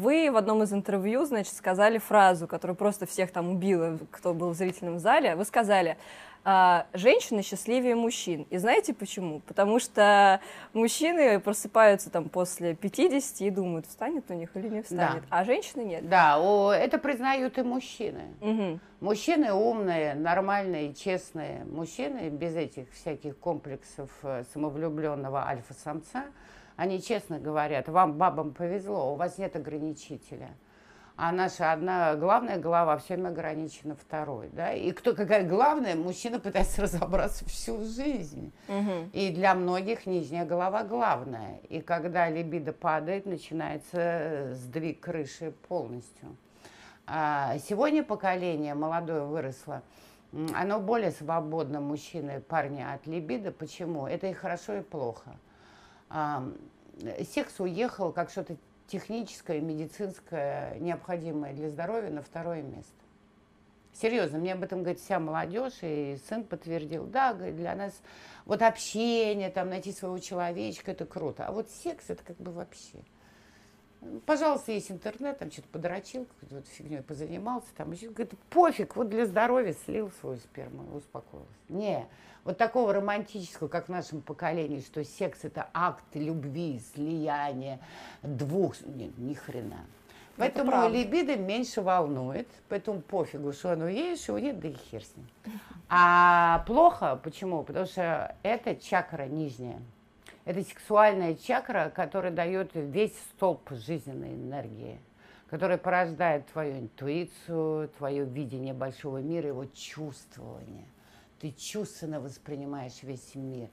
Вы в одном из интервью, значит, сказали фразу, которая просто всех там убила, кто был в зрительном зале. Вы сказали, а, женщины счастливее мужчин. И знаете почему? Потому что мужчины просыпаются там после 50 и думают, встанет у них или не встанет, да. а женщины нет. Да, о, это признают и мужчины. Угу. Мужчины умные, нормальные, честные. Мужчины без этих всяких комплексов э, самовлюбленного альфа-самца, они честно говорят, вам, бабам, повезло, у вас нет ограничителя а наша одна главная голова все время ограничена второй, да, и кто какая главная, мужчина пытается разобраться всю жизнь, угу. и для многих нижняя голова главная, и когда либидо падает, начинается сдвиг крыши полностью. А сегодня поколение молодое выросло, оно более свободно, мужчины, парни от либидо. Почему? Это и хорошо, и плохо. А, секс уехал как что-то техническое, медицинское, необходимое для здоровья на второе место. Серьезно, мне об этом говорит вся молодежь, и сын подтвердил, да, говорит, для нас вот общение, там, найти своего человечка, это круто, а вот секс, это как бы вообще. Пожалуйста, есть интернет, там что-то подрочил, какой-то вот фигней позанимался, там еще, говорит, пофиг, вот для здоровья слил свою сперму и успокоился. Не, вот такого романтического, как в нашем поколении, что секс это акт любви, слияния двух, нет, ни хрена. Поэтому либидо меньше волнует, поэтому пофигу, что оно есть, что нет, да и хер с ним. А плохо, почему? Потому что это чакра нижняя. Это сексуальная чакра, которая дает весь столб жизненной энергии, которая порождает твою интуицию, твое видение большого мира, его чувствование. Ты чувственно воспринимаешь весь мир.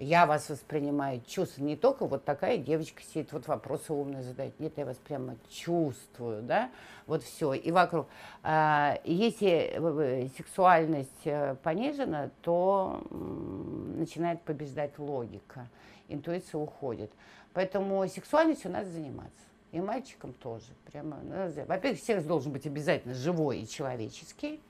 Я вас воспринимаю чувственно. Не только вот такая девочка сидит, вот вопросы умные задает. Нет, я вас прямо чувствую, да? Вот все. И вокруг. А, если э, сексуальность э, понижена, то начинает побеждать логика интуиция уходит. Поэтому сексуальностью надо заниматься. И мальчикам тоже. Прямо, ну, во-первых, секс должен быть обязательно живой и человеческий.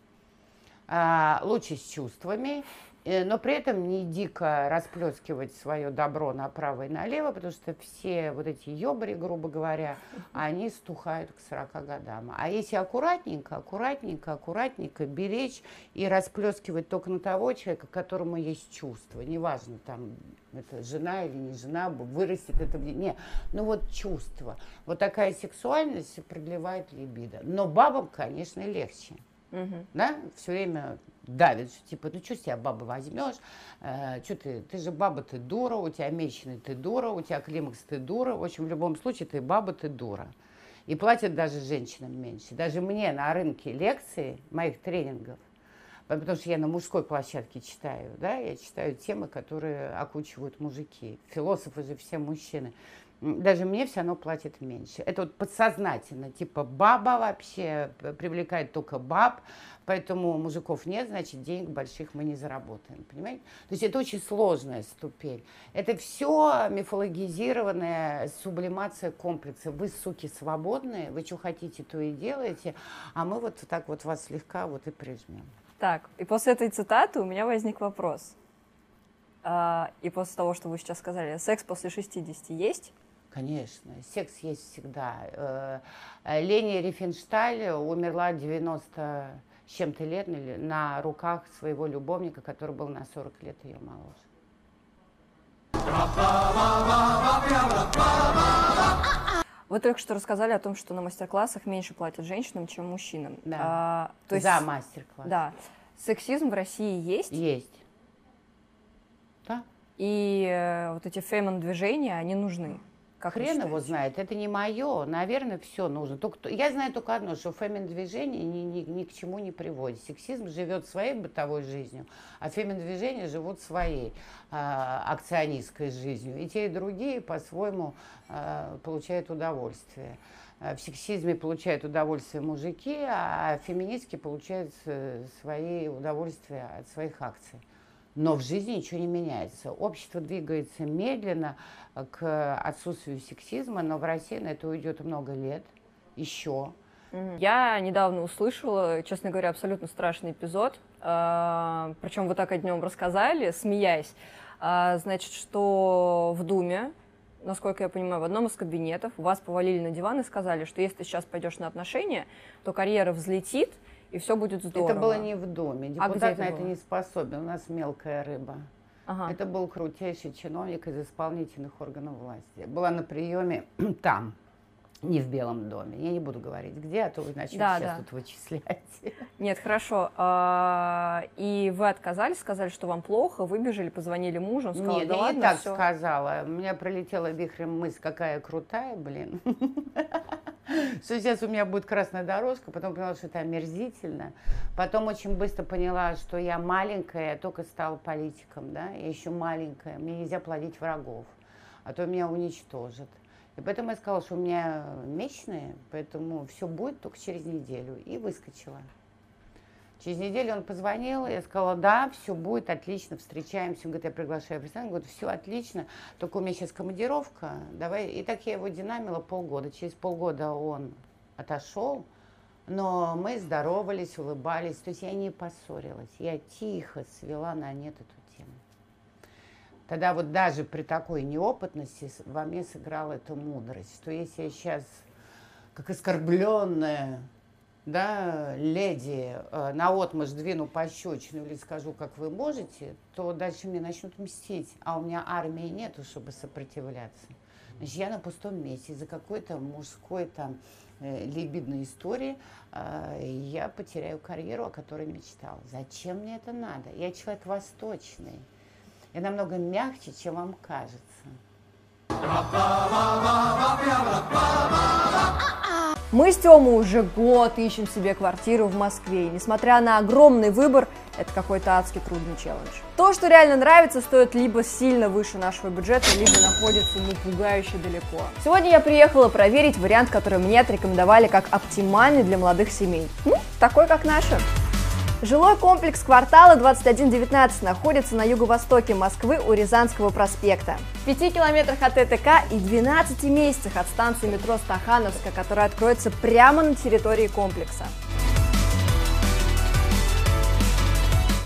А, лучше с чувствами. Э, но при этом не дико расплескивать свое добро направо и налево, потому что все вот эти ёбари, грубо говоря, они стухают к 40 годам. А если аккуратненько, аккуратненько, аккуратненько беречь и расплескивать только на того человека, которому есть чувство, неважно, там, это жена или не жена, вырастет это, не, ну вот чувство. Вот такая сексуальность продлевает либидо. Но бабам, конечно, легче. Угу. Да, все время давит, что типа, ну что с тебя баба возьмешь, э, что ты, ты же баба, ты дура, у тебя месячный, ты дура, у тебя климакс, ты дура. В общем, в любом случае, ты баба, ты дура. И платят даже женщинам меньше. Даже мне на рынке лекции моих тренингов, потому что я на мужской площадке читаю, да, я читаю темы, которые окучивают мужики. Философы же все мужчины даже мне все равно платит меньше. Это вот подсознательно, типа баба вообще привлекает только баб, поэтому мужиков нет, значит денег больших мы не заработаем, понимаете? То есть это очень сложная ступень. Это все мифологизированная сублимация комплекса. Вы, суки, свободные, вы что хотите, то и делаете, а мы вот так вот вас слегка вот и прижмем. Так, и после этой цитаты у меня возник вопрос. А, и после того, что вы сейчас сказали, секс после 60 есть? Конечно, секс есть всегда. Э, Лени Рифеншталь умерла 90 с чем-то лет на руках своего любовника, который был на 40 лет ее моложе. Вы только что рассказали о том, что на мастер-классах меньше платят женщинам, чем мужчинам. Да. А, то есть, За мастер-класс. Да. Сексизм в России есть? Есть. Да. И э, вот эти фемин-движения, они нужны. Как Хрен его знает, это не мое. Наверное, все нужно. Только, я знаю только одно, что фемин-движение ни, ни, ни к чему не приводит. Сексизм живет своей бытовой жизнью, а фемин-движение живут своей э, акционистской жизнью. И те, и другие по-своему э, получают удовольствие. А, в сексизме получают удовольствие мужики, а феминистки получают э, свои удовольствия от своих акций но в жизни ничего не меняется. Общество двигается медленно к отсутствию сексизма, но в России на это уйдет много лет еще. Я недавно услышала, честно говоря, абсолютно страшный эпизод. А, Причем вы так о нем рассказали, смеясь. А, значит, что в Думе насколько я понимаю, в одном из кабинетов вас повалили на диван и сказали, что если ты сейчас пойдешь на отношения, то карьера взлетит, и все будет здорово. Это было не в доме. А Депутат это на это было? не способен. У нас мелкая рыба. Ага. Это был крутейший чиновник из исполнительных органов власти. Была на приеме там, не в Белом доме. Я не буду говорить, где, а то вы начнете Да, сейчас да. тут вычислять. Нет, хорошо. А, и вы отказались, сказали, что вам плохо, выбежали, позвонили мужу, он сказал, Нет, да я ладно, не так всё». сказала. У меня пролетела вихрем мысль, какая крутая, блин. Что сейчас у меня будет красная дорожка, потом поняла, что это омерзительно. Потом очень быстро поняла, что я маленькая, я только стала политиком, да, я еще маленькая, мне нельзя плодить врагов, а то меня уничтожат. И поэтому я сказала, что у меня месячные, поэтому все будет только через неделю. И выскочила. Через неделю он позвонил, я сказала, да, все будет отлично, встречаемся. Он говорит, я приглашаю ресторан. Говорит, все отлично, только у меня сейчас командировка, давай. И так я его динамила полгода. Через полгода он отошел, но мы здоровались, улыбались. То есть я не поссорилась, я тихо свела на нет эту тему. Тогда вот даже при такой неопытности во мне сыграла эта мудрость, что если я сейчас как оскорбленная, да, леди, э, наотмашь двину пощечину или скажу, как вы можете, то дальше мне начнут мстить, а у меня армии нету, чтобы сопротивляться. Значит, я на пустом месте из-за какой-то мужской там э, либидной истории э, я потеряю карьеру, о которой мечтал. Зачем мне это надо? Я человек восточный. Я намного мягче, чем вам кажется. Мы с Тёмой уже год ищем себе квартиру в Москве, и несмотря на огромный выбор, это какой-то адски трудный челлендж. То, что реально нравится, стоит либо сильно выше нашего бюджета, либо находится ну пугающе далеко. Сегодня я приехала проверить вариант, который мне отрекомендовали как оптимальный для молодых семей. Ну, такой как наша. Жилой комплекс квартала 2119 находится на юго-востоке Москвы у Рязанского проспекта. В 5 километрах от ЭТК и 12 месяцах от станции метро Стахановская, которая откроется прямо на территории комплекса.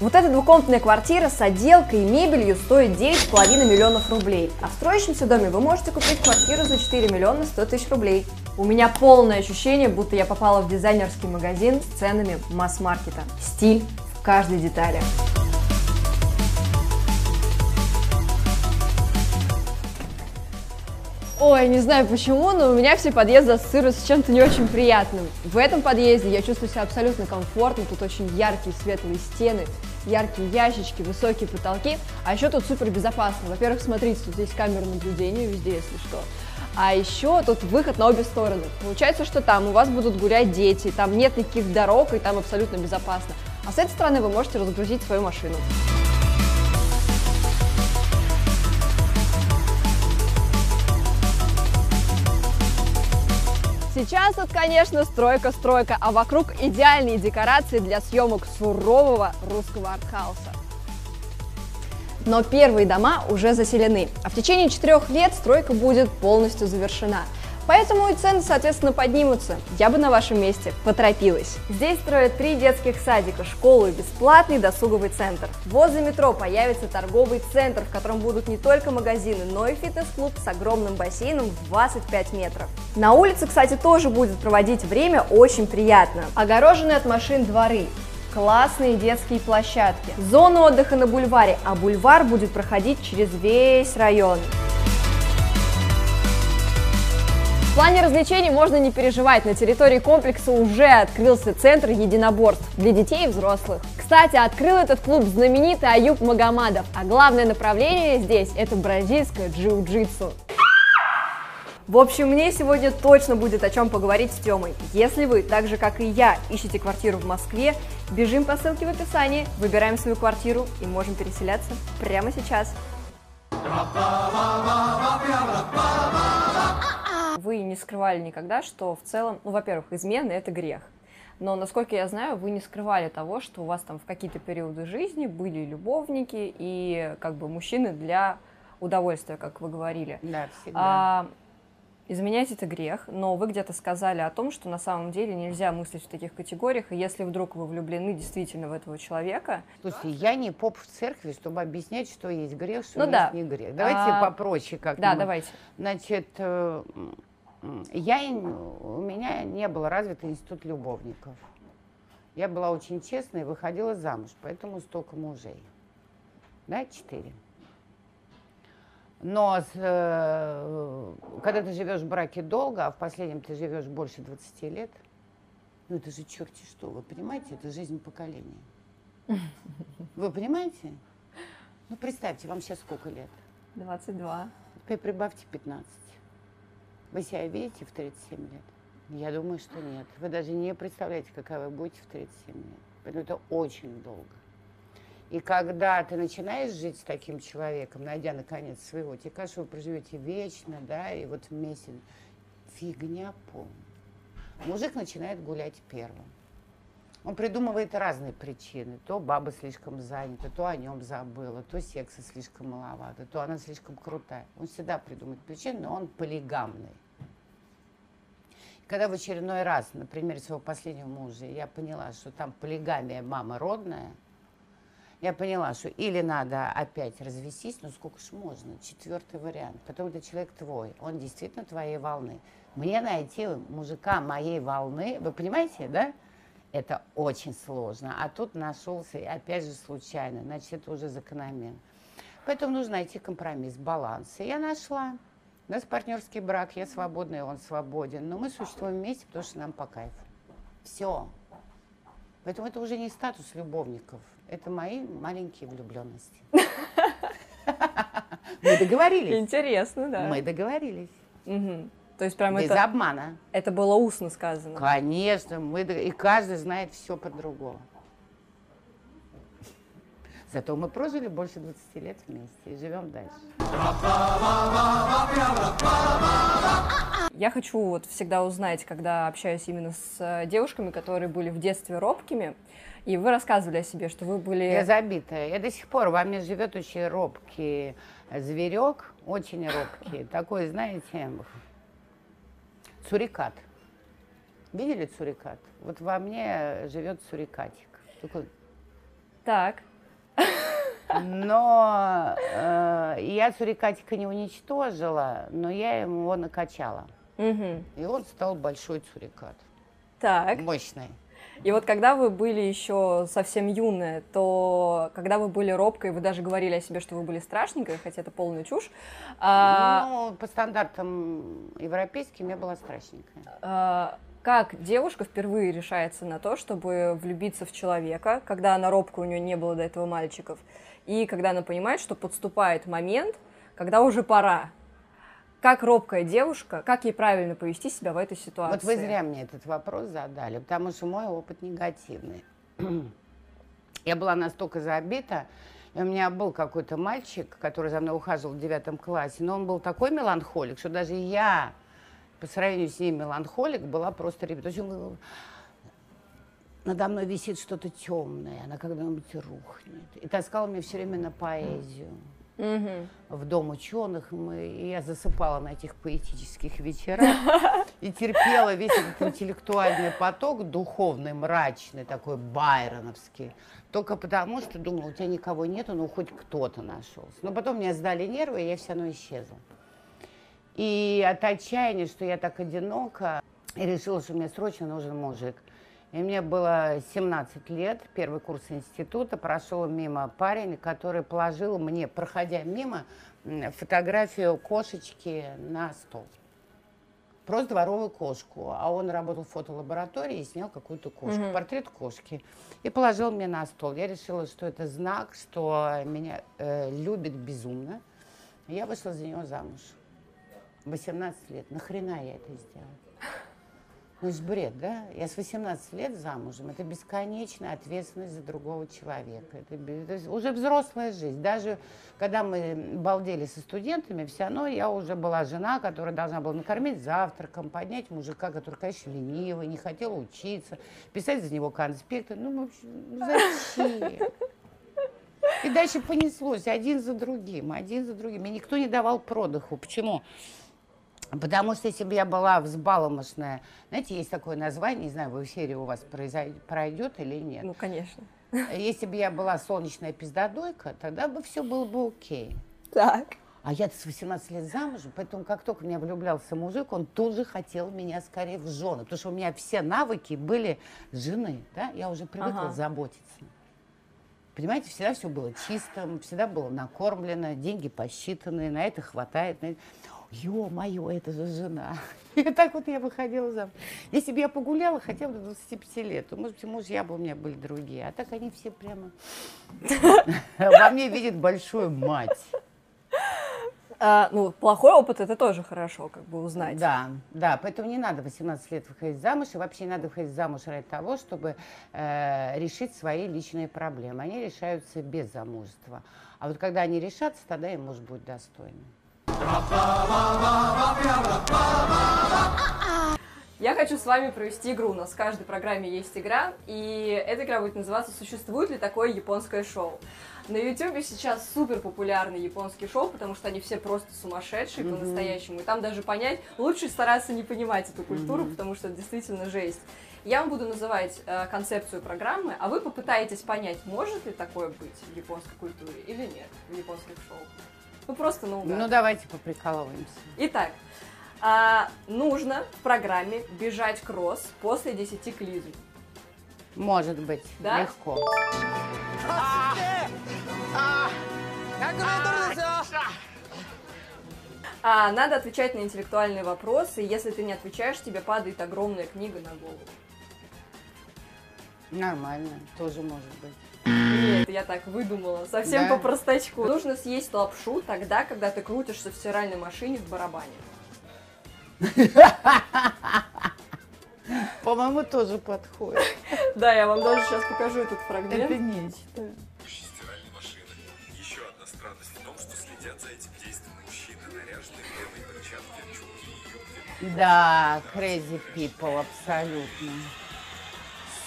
Вот эта двухкомнатная квартира с отделкой и мебелью стоит 9,5 миллионов рублей. А в строящемся доме вы можете купить квартиру за 4 миллиона 100 тысяч рублей. У меня полное ощущение, будто я попала в дизайнерский магазин с ценами масс-маркета. Стиль в каждой детали. Ой, не знаю почему, но у меня все подъезды ассоциируются с чем-то не очень приятным. В этом подъезде я чувствую себя абсолютно комфортно, тут очень яркие светлые стены, яркие ящички, высокие потолки, а еще тут супер безопасно. Во-первых, смотрите, тут есть камера наблюдения везде, если что. А еще тут выход на обе стороны. Получается, что там у вас будут гулять дети, там нет никаких дорог, и там абсолютно безопасно. А с этой стороны вы можете разгрузить свою машину. Сейчас тут, конечно, стройка-стройка, а вокруг идеальные декорации для съемок сурового русского артхауса. Но первые дома уже заселены, а в течение четырех лет стройка будет полностью завершена. Поэтому и цены, соответственно, поднимутся. Я бы на вашем месте поторопилась. Здесь строят три детских садика, школу и бесплатный досуговый центр. Возле метро появится торговый центр, в котором будут не только магазины, но и фитнес-клуб с огромным бассейном в 25 метров. На улице, кстати, тоже будет проводить время очень приятно. Огороженные от машин дворы, классные детские площадки, зона отдыха на бульваре, а бульвар будет проходить через весь район. В плане развлечений можно не переживать, на территории комплекса уже открылся центр единоборств для детей и взрослых. Кстати, открыл этот клуб знаменитый Аюб Магомадов, а главное направление здесь – это бразильское джиу-джитсу. В общем, мне сегодня точно будет о чем поговорить с Темой. Если вы, так же как и я, ищете квартиру в Москве, бежим по ссылке в описании, выбираем свою квартиру и можем переселяться прямо сейчас. Вы не скрывали никогда, что в целом, ну, во-первых, измена – это грех. Но, насколько я знаю, вы не скрывали того, что у вас там в какие-то периоды жизни были любовники и как бы мужчины для удовольствия, как вы говорили. Да, всегда. А, Изменять это грех, но вы где-то сказали о том, что на самом деле нельзя мыслить в таких категориях, и если вдруг вы влюблены действительно в этого человека... Слушайте, я не поп в церкви, чтобы объяснять, что есть грех, что ну, есть да. не грех. Давайте а... попроще как Да, давайте. Значит, э, я, у меня не был развит институт любовников. Я была очень честная и выходила замуж, поэтому столько мужей. Да, четыре. Но э, когда ты живешь в браке долго, а в последнем ты живешь больше 20 лет, ну это же черти что, вы понимаете, это жизнь поколения. Вы понимаете? Ну представьте, вам сейчас сколько лет? 22. Теперь прибавьте 15. Вы себя видите в 37 лет? Я думаю, что нет. Вы даже не представляете, какая вы будете в 37 лет. Поэтому это очень долго. И когда ты начинаешь жить с таким человеком, найдя наконец своего, тебе кажется, вы проживете вечно, да, и вот вместе. Фигня полная. Мужик начинает гулять первым. Он придумывает разные причины. То баба слишком занята, то о нем забыла, то секса слишком маловато, то она слишком крутая. Он всегда придумает причины, но он полигамный. Когда в очередной раз, например, своего последнего мужа, я поняла, что там полигамия мама родная – я поняла, что или надо опять развестись, ну сколько ж можно, четвертый вариант. Потом это человек твой, он действительно твоей волны. Мне найти мужика моей волны, вы понимаете, да? Это очень сложно. А тут нашелся, опять же случайно, значит, это уже закономерно. Поэтому нужно найти компромисс, баланс. И я нашла. У нас партнерский брак, я свободный, он свободен. Но мы существуем вместе, потому что нам по кайфу. Все. Поэтому это уже не статус любовников. Это мои маленькие влюбленности. Мы договорились. Интересно, да. Мы договорились. То есть прямо Без это... обмана. Это было устно сказано. Конечно, мы и каждый знает все по-другому. Зато мы прожили больше 20 лет вместе и живем дальше. Я хочу вот всегда узнать, когда общаюсь именно с э, девушками, которые были в детстве робкими, и вы рассказывали о себе, что вы были... Я забитая. Я до сих пор, во мне живет очень робкий зверек, очень робкий. Такой, знаете, цурикат. Видели цурикат? Вот во мне живет цурикатик. Такой... Так. Но э, я цурикатика не уничтожила, но я его накачала. Угу. И он стал большой цурикат. Так. Мощный. И вот когда вы были еще совсем юные, то когда вы были робкой, вы даже говорили о себе, что вы были страшненькой, хотя это полная чушь. А, ну, по стандартам европейским я была страшненькая. А, как девушка впервые решается на то, чтобы влюбиться в человека, когда она робкая, у нее не было до этого мальчиков, и когда она понимает, что подступает момент, когда уже пора, как робкая девушка, как ей правильно повести себя в этой ситуации? Вот вы зря мне этот вопрос задали, потому что мой опыт негативный. Я была настолько забита, и у меня был какой-то мальчик, который за мной ухаживал в девятом классе, но он был такой меланхолик, что даже я, по сравнению с ним меланхолик, была просто ребенок. То есть он надо мной висит что-то темное, она когда-нибудь рухнет. И таскал меня все время на поэзию угу. в Дом ученых. Мы, и я засыпала на этих поэтических вечерах и терпела весь этот интеллектуальный поток, духовный, мрачный, такой байроновский. Только потому, что думала, у тебя никого нету, ну хоть кто-то нашелся. Но потом мне сдали нервы, и я все равно исчезла. И от отчаяния, что я так одинока, решила, что мне срочно нужен мужик – и мне было 17 лет, первый курс института, прошел мимо парень, который положил мне, проходя мимо, фотографию кошечки на стол. Просто дворовую кошку. А он работал в фотолаборатории и снял какую-то кошку, mm-hmm. портрет кошки. И положил мне на стол. Я решила, что это знак, что меня э, любит безумно. Я вышла за него замуж. 18 лет. Нахрена я это сделала? Ну, это бред, да? Я с 18 лет замужем. Это бесконечная ответственность за другого человека. Это, это уже взрослая жизнь. Даже когда мы балдели со студентами, все равно я уже была жена, которая должна была накормить завтраком, поднять мужика, который, конечно, ленивый, не хотел учиться, писать за него конспекты. Ну, в общем, ну зачем? И дальше понеслось один за другим, один за другим. И никто не давал продыху. Почему? Потому что если бы я была взбаломошная, знаете, есть такое название, не знаю, в эфире у вас произойдет, пройдет или нет. Ну, конечно. Если бы я была солнечная пиздодойка, тогда бы все было бы окей. Так. А я с 18 лет замужем, поэтому как только меня влюблялся мужик, он тут же хотел меня скорее в жены. Потому что у меня все навыки были жены, да, я уже привыкла ага. заботиться. Понимаете, всегда все было чистым, всегда было накормлено, деньги посчитаны, на это хватает. Ё-моё, это же жена. И так вот я выходила замуж. Если бы я погуляла хотя бы до 25 лет, то, может быть, мужья бы у меня были другие. А так они все прямо во мне видят большую мать. А, ну, плохой опыт это тоже хорошо, как бы узнать. Да, да, поэтому не надо 18 лет выходить замуж, и вообще не надо выходить замуж ради того, чтобы э, решить свои личные проблемы. Они решаются без замужества. А вот когда они решатся, тогда им муж будет достойным. Я хочу с вами провести игру. У нас в каждой программе есть игра, и эта игра будет называться «Существует ли такое японское шоу?». На YouTube сейчас супер популярные японские шоу, потому что они все просто сумасшедшие mm-hmm. по-настоящему. И там даже понять, лучше стараться не понимать эту культуру, mm-hmm. потому что это действительно жесть. Я вам буду называть э, концепцию программы, а вы попытаетесь понять, может ли такое быть в японской культуре или нет, в японских шоу. Ну просто наугад. Ну давайте поприкалываемся. Итак, а, нужно в программе бежать кросс после 10 клизм. Может быть, да? легко. А, надо отвечать на интеллектуальные вопросы. Если ты не отвечаешь, тебе падает огромная книга на голову. Нормально, тоже может быть. Нет, я так выдумала, совсем да? по простачку. Нужно съесть лапшу тогда, когда ты крутишься в стиральной машине в барабане. По-моему, тоже подходит. Да, я вам даже сейчас покажу этот фрагмент. Это нечто. Еще одна странность в том, что следят за этим действием мужчины, наряженные в белые перчатки, чулки и юбки. Да, crazy people, абсолютно.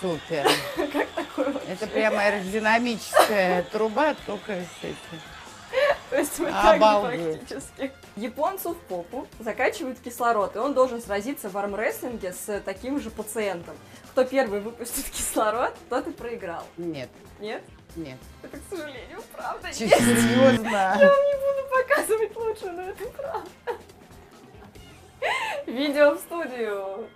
Супер. Как такое вообще? Это прямо аэродинамическая труба, только с этим. То есть вот так практически. Японцу в попу закачивают кислород, и он должен сразиться в армрестлинге с таким же пациентом. Кто первый выпустит кислород, тот и проиграл. Нет. Нет? Нет. Это, к сожалению, правда. Че, серьезно? Я вам не буду показывать лучше, но это правда. Видео в студию.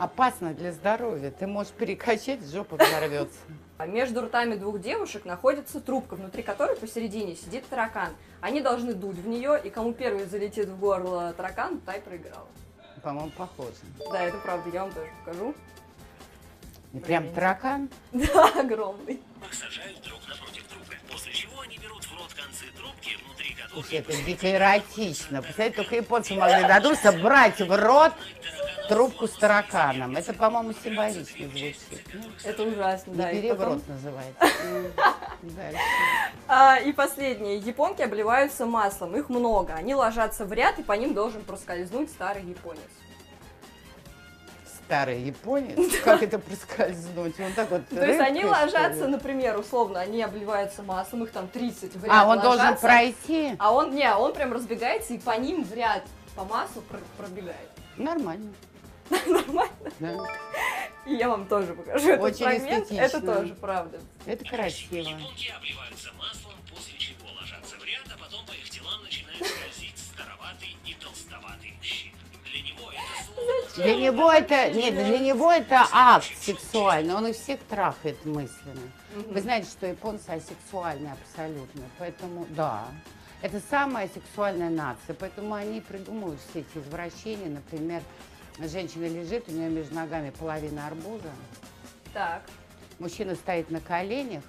Опасно для здоровья. Ты можешь перекачать, жопа взорвется. Между ртами двух девушек находится трубка, внутри которой посередине сидит таракан. Они должны дуть в нее, и кому первый залетит в горло таракан, та и проиграла. По-моему, похоже. Да, это правда, я вам тоже покажу. И прям таракан? Да, огромный. Сажают друг напротив трубы, после чего они берут в рот концы трубки, внутри которых... Это дико эротично. Представляете, только японцы могли додуматься брать в рот трубку с тараканом. Это, по-моему, символично звучит. Это ужасно, да. Не переворот называется. А, и последнее. Японки обливаются маслом. Их много. Они ложатся в ряд, и по ним должен проскользнуть старый японец старый японец, как это проскользнуть? Он так вот То есть они ложатся, например, условно, они обливаются маслом, их там 30 в ряд А, он должен пройти? А он, не, он прям разбегается и по ним в ряд по маслу пробегает. Нормально. Нормально? Да. И я вам тоже покажу этот Очень фрагмент. эстетично. Это тоже правда. Это красиво. Японки обливаются маслом, после чего ложатся в ряд, а потом по их телам начинает скользить староватый и толстоватый мужчина. Для него это слово... Для него это, нет, для него это акт сексуальный, он их всех трахает мысленно. Вы знаете, что японцы асексуальны абсолютно, поэтому, да, это самая сексуальная нация, поэтому они придумывают все эти извращения, например, Женщина лежит, у нее между ногами половина арбуза. Так. Мужчина стоит на коленях,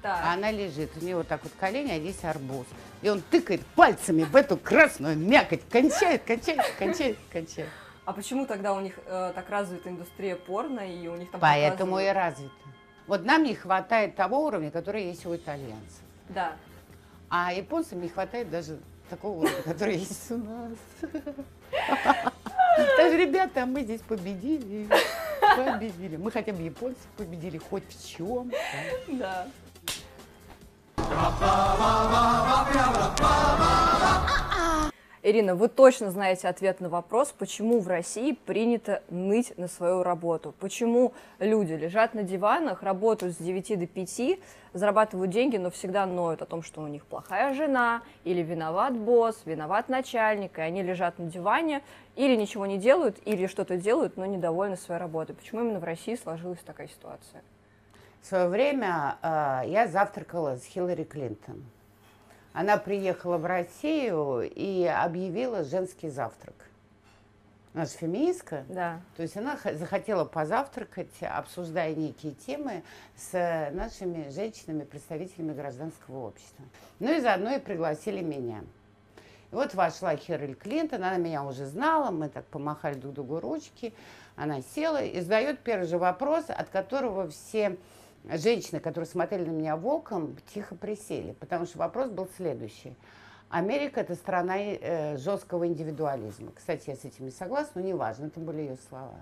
так. а она лежит. У нее вот так вот колени, а здесь арбуз. И он тыкает пальцами в эту красную мякоть. Кончает, кончает, кончает, кончает. А почему тогда у них э, так развита индустрия порно, и у них там Поэтому показывают... и развита. Вот нам не хватает того уровня, который есть у итальянцев. Да. А японцам не хватает даже такого уровня, который есть у нас. Даже, ребята, мы здесь победили. Победили. Мы хотя бы японцев победили хоть в чем. Да. да. Ирина, вы точно знаете ответ на вопрос, почему в России принято ныть на свою работу. Почему люди лежат на диванах, работают с 9 до 5, зарабатывают деньги, но всегда ноют о том, что у них плохая жена, или виноват босс, виноват начальник, и они лежат на диване, или ничего не делают, или что-то делают, но недовольны своей работой. Почему именно в России сложилась такая ситуация? В свое время э, я завтракала с Хиллари Клинтон. Она приехала в Россию и объявила женский завтрак. Она же феминистка. Да. То есть она захотела позавтракать, обсуждая некие темы с нашими женщинами, представителями гражданского общества. Ну и заодно и пригласили меня. И вот вошла Херриль Клинтон, она меня уже знала, мы так помахали друг другу ручки. Она села и задает первый же вопрос, от которого все женщины, которые смотрели на меня волком, тихо присели, потому что вопрос был следующий. Америка – это страна э, жесткого индивидуализма. Кстати, я с этим не согласна, но неважно, это были ее слова.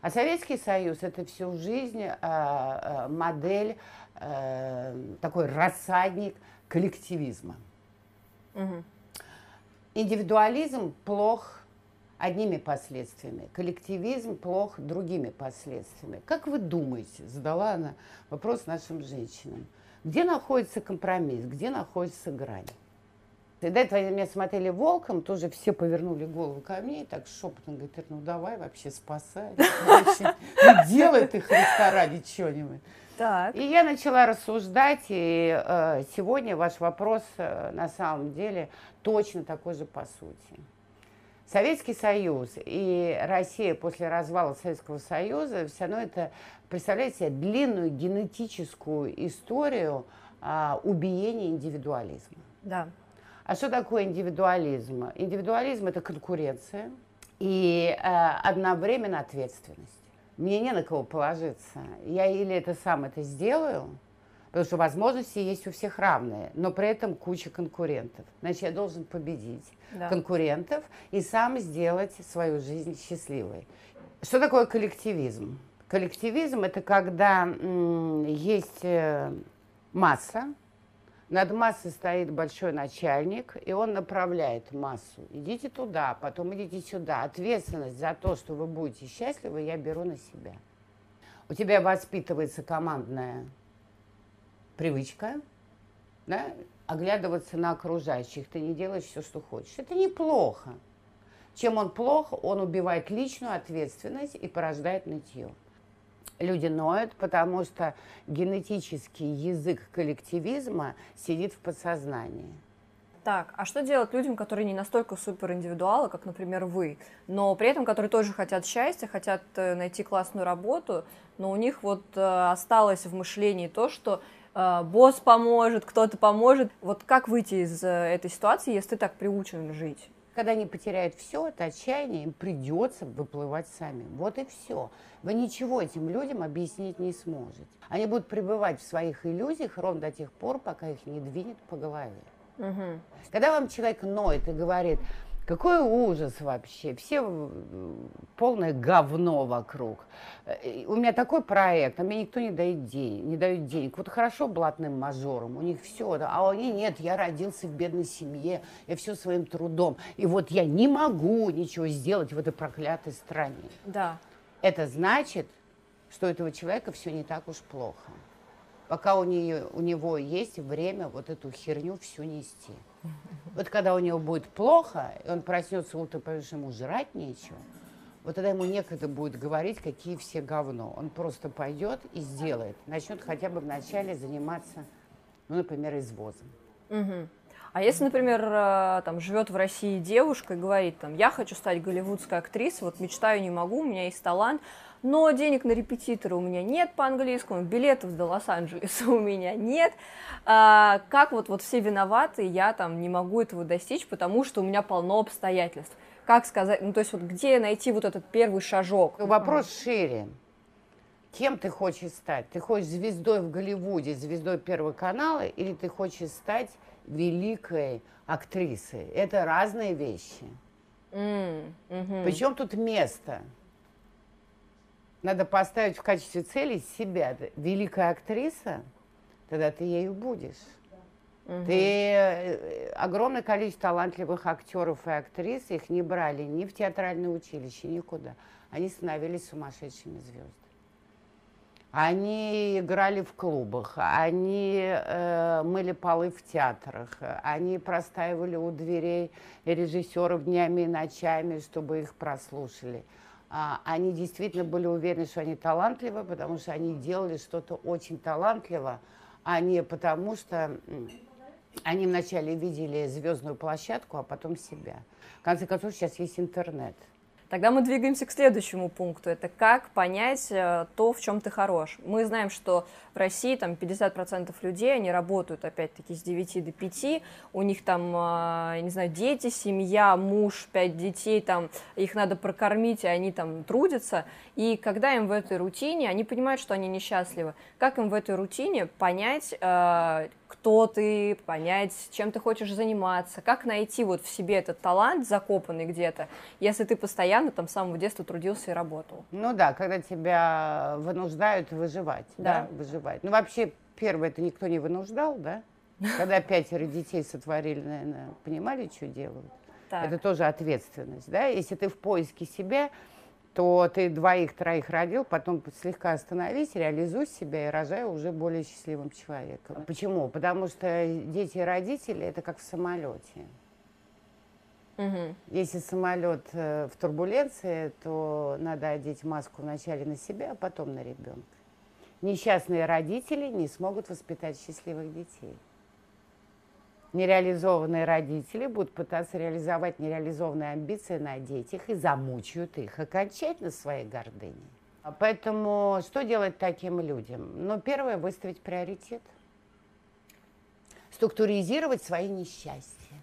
А Советский Союз – это всю жизнь э, э, модель, э, такой рассадник коллективизма. Угу. Индивидуализм плох одними последствиями, коллективизм плох другими последствиями. Как вы думаете, задала она вопрос нашим женщинам, где находится компромисс, где находится грань? И до этого меня смотрели волком, тоже все повернули голову ко мне и так шепотом говорят, ну давай вообще спасай, ну делай ты Христа ради что-нибудь. Так. И я начала рассуждать, и э, сегодня ваш вопрос э, на самом деле точно такой же по сути. Советский Союз и Россия после развала Советского Союза все равно это представляет себе длинную генетическую историю а, убиения индивидуализма. Да. А что такое индивидуализм? Индивидуализм это конкуренция и а, одновременно ответственность. Мне не на кого положиться. Я или это сам это сделаю, Потому что возможности есть у всех равные, но при этом куча конкурентов. Значит, я должен победить да. конкурентов и сам сделать свою жизнь счастливой. Что такое коллективизм? Коллективизм это когда есть э, масса, над массой стоит большой начальник, и он направляет массу. Идите туда, потом идите сюда. Ответственность за то, что вы будете счастливы, я беру на себя. У тебя воспитывается командная привычка, да, оглядываться на окружающих. Ты не делаешь все, что хочешь. Это неплохо. Чем он плохо, он убивает личную ответственность и порождает нытье. Люди ноют, потому что генетический язык коллективизма сидит в подсознании. Так, а что делать людям, которые не настолько супер индивидуалы, как, например, вы, но при этом, которые тоже хотят счастья, хотят э, найти классную работу, но у них вот э, осталось в мышлении то, что босс поможет, кто-то поможет. Вот как выйти из э, этой ситуации, если ты так приучен жить? Когда они потеряют все, это отчаяние, им придется выплывать сами. Вот и все. Вы ничего этим людям объяснить не сможете. Они будут пребывать в своих иллюзиях ровно до тех пор, пока их не двинет по голове. Угу. Когда вам человек ноет и говорит, какой ужас вообще. Все полное говно вокруг. Э, у меня такой проект, а мне никто не дает денег. Не дает денег. Вот хорошо блатным мажором, у них все. А у них нет, я родился в бедной семье, я все своим трудом. И вот я не могу ничего сделать в этой проклятой стране. Да. Это значит, что у этого человека все не так уж плохо. Пока у, нее, у него есть время вот эту херню всю нести. Вот когда у него будет плохо, и он проснется утром, потому что ему жрать нечего, вот тогда ему некогда будет говорить, какие все говно. Он просто пойдет и сделает. Начнет хотя бы вначале заниматься, ну, например, извозом. Угу. А если, например, э, там живет в России девушка и говорит, там, я хочу стать голливудской актрисой, вот мечтаю, не могу, у меня есть талант, но денег на репетитора у меня нет по английскому, билетов до Лос-Анджелеса у меня нет. А, как вот, вот все виноваты, я там не могу этого достичь, потому что у меня полно обстоятельств. Как сказать, ну то есть вот где найти вот этот первый шажок? Вопрос шире. Кем ты хочешь стать? Ты хочешь звездой в Голливуде, звездой Первого канала, или ты хочешь стать великой актрисой? Это разные вещи. Mm, mm-hmm. Причем тут место? Надо поставить в качестве цели себя. Великая актриса, тогда ты ею будешь. Угу. Ты э, огромное количество талантливых актеров и актрис их не брали ни в театральное училище, никуда. Они становились сумасшедшими звездами. Они играли в клубах, они э, мыли полы в театрах, они простаивали у дверей режиссеров днями и ночами, чтобы их прослушали. А, они действительно были уверены, что они талантливы, потому что они делали что-то очень талантливо, а не потому что они вначале видели звездную площадку, а потом себя. В конце концов, сейчас есть интернет – Тогда мы двигаемся к следующему пункту. Это как понять э, то, в чем ты хорош. Мы знаем, что в России там 50% людей, они работают опять-таки с 9 до 5, у них там, э, не знаю, дети, семья, муж, 5 детей, там их надо прокормить, и они там трудятся. И когда им в этой рутине, они понимают, что они несчастливы. Как им в этой рутине понять, э, кто ты, понять, чем ты хочешь заниматься, как найти вот в себе этот талант, закопанный где-то, если ты постоянно там с самого детства трудился и работал. Ну да, когда тебя вынуждают выживать, да, да выживать. Ну вообще, первое, это никто не вынуждал, да? Когда пятеро детей сотворили, наверное, понимали, что делают? Так. Это тоже ответственность, да? Если ты в поиске себя, то ты двоих-троих родил, потом слегка остановись, реализуй себя и рожай уже более счастливым человеком. Почему? Потому что дети и родители – это как в самолете. Угу. Если самолет э, в турбуленции, то надо одеть маску вначале на себя, а потом на ребенка. Несчастные родители не смогут воспитать счастливых детей нереализованные родители будут пытаться реализовать нереализованные амбиции на детях и замучают их окончательно своей гордыней. Поэтому что делать таким людям? Ну, первое, выставить приоритет. Структуризировать свои несчастья.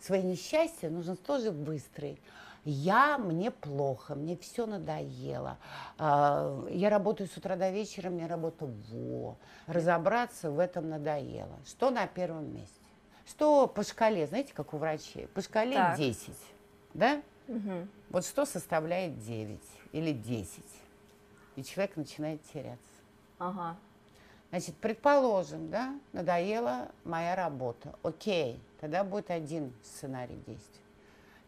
Свои несчастья нужно тоже выстроить. Я, мне плохо, мне все надоело. А, я работаю с утра до вечера, мне работа во. Разобраться в этом надоело. Что на первом месте? Что по шкале, знаете, как у врачей? По шкале так. 10, да? Угу. Вот что составляет 9 или 10? И человек начинает теряться. Ага. Значит, предположим, да, надоела моя работа. Окей, тогда будет один сценарий действий.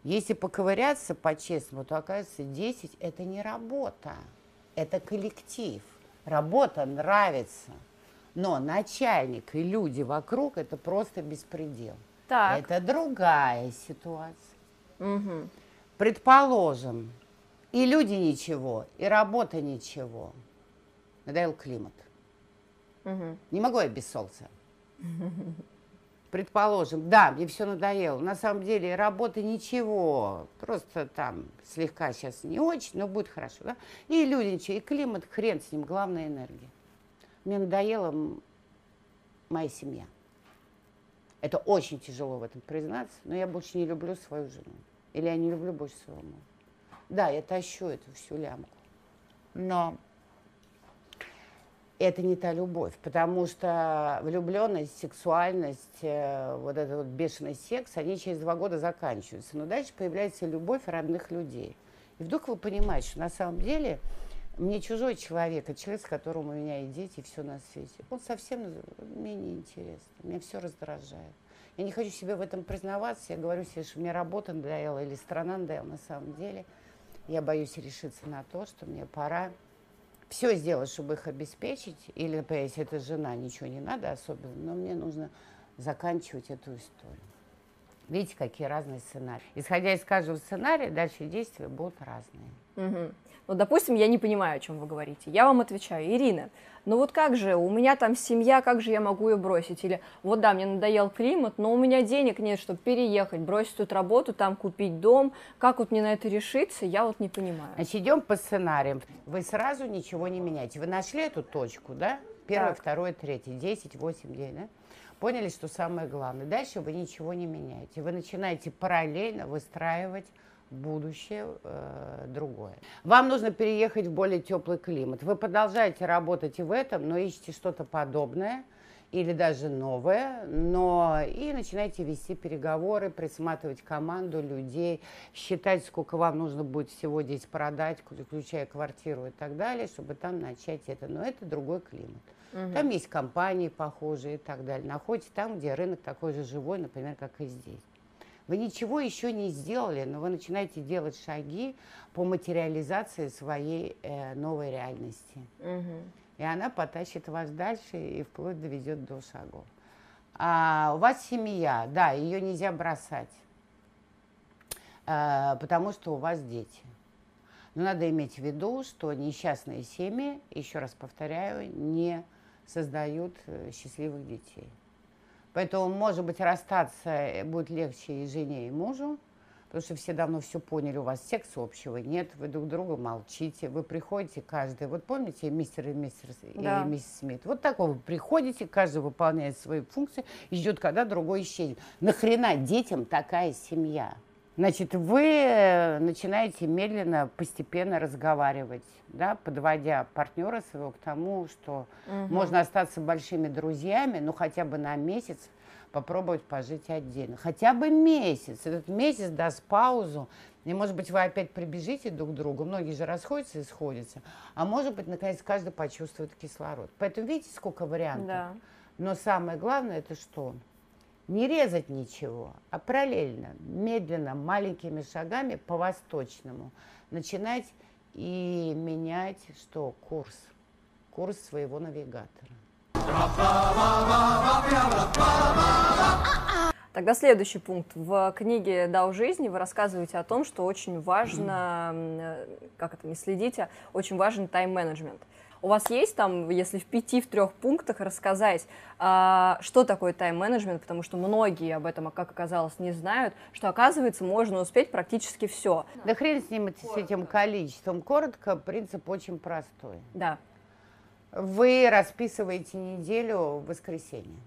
Если поковыряться по-честному, то оказывается 10 – это не работа, это коллектив. Работа нравится, но начальник и люди вокруг – это просто беспредел. Так. Это другая ситуация. Угу. Предположим, и люди ничего, и работа ничего. Надоел климат. Угу. Не могу я без солнца предположим, да, мне все надоело, на самом деле работа ничего, просто там слегка сейчас не очень, но будет хорошо, да? И люди ничего, и климат, хрен с ним, главная энергия. Мне надоела моя семья. Это очень тяжело в этом признаться, но я больше не люблю свою жену. Или я не люблю больше своего мужа. Да, я тащу эту всю лямку. Но это не та любовь, потому что влюбленность, сексуальность, э, вот этот вот бешеный секс, они через два года заканчиваются. Но дальше появляется любовь родных людей. И вдруг вы понимаете, что на самом деле мне чужой человек, а человек, с которым у меня и дети, и все на свете, он совсем менее интересный, меня все раздражает. Я не хочу себе в этом признаваться, я говорю себе, что мне работа надоела или страна надоела на самом деле. Я боюсь решиться на то, что мне пора все сделать, чтобы их обеспечить, или, например, если это жена, ничего не надо особенно, но мне нужно заканчивать эту историю. Видите, какие разные сценарии. Исходя из каждого сценария, дальше действия будут разные. Угу. Ну, допустим, я не понимаю, о чем вы говорите. Я вам отвечаю, Ирина, ну вот как же, у меня там семья, как же я могу ее бросить? Или вот да, мне надоел климат, но у меня денег нет, чтобы переехать, бросить тут работу, там купить дом. Как вот мне на это решиться, я вот не понимаю. Значит, идем по сценариям. Вы сразу ничего не меняете. Вы нашли эту точку, да? Первое, так. второе, третье, 10, 8, 9, да? Поняли, что самое главное. Дальше вы ничего не меняете. Вы начинаете параллельно выстраивать будущее э, другое. Вам нужно переехать в более теплый климат. Вы продолжаете работать и в этом, но ищете что-то подобное или даже новое, но и начинаете вести переговоры, присматривать команду людей, считать, сколько вам нужно будет всего здесь продать, включая квартиру и так далее, чтобы там начать это. Но это другой климат. Угу. Там есть компании похожие и так далее. Находите там, где рынок такой же живой, например, как и здесь. Вы ничего еще не сделали, но вы начинаете делать шаги по материализации своей э, новой реальности. Угу. И она потащит вас дальше и вплоть доведет до шагов. А у вас семья, да, ее нельзя бросать, э, потому что у вас дети. Но надо иметь в виду, что несчастные семьи, еще раз повторяю, не создают э, счастливых детей. Поэтому, может быть, расстаться э, будет легче и жене, и мужу, потому что все давно все поняли, у вас секса общего нет, вы друг друга молчите, вы приходите каждый, вот помните мистер и мистер да. или миссис Смит, вот так вы приходите, каждый выполняет свои функции и ждет, когда другой исчезнет. Нахрена детям такая семья? Значит, вы э, начинаете медленно, постепенно разговаривать, да, подводя партнера своего к тому, что угу. можно остаться большими друзьями, ну хотя бы на месяц попробовать пожить отдельно. Хотя бы месяц. Этот месяц даст паузу. И, может быть, вы опять прибежите друг к другу. Многие же расходятся и сходятся. А может быть, наконец, каждый почувствует кислород. Поэтому видите, сколько вариантов. Да. Но самое главное, это что? Не резать ничего, а параллельно, медленно, маленькими шагами по-восточному начинать и менять что? Курс. Курс своего навигатора. Тогда следующий пункт. В книге «Дау жизни» вы рассказываете о том, что очень важно, э, как это, не следите, очень важен тайм-менеджмент. У вас есть там, если в пяти, в трех пунктах рассказать, а, что такое тайм-менеджмент, потому что многие об этом, как оказалось, не знают, что, оказывается, можно успеть практически все. Да хрен с ним, с этим количеством. Коротко, принцип очень простой. Да. Вы расписываете неделю в воскресенье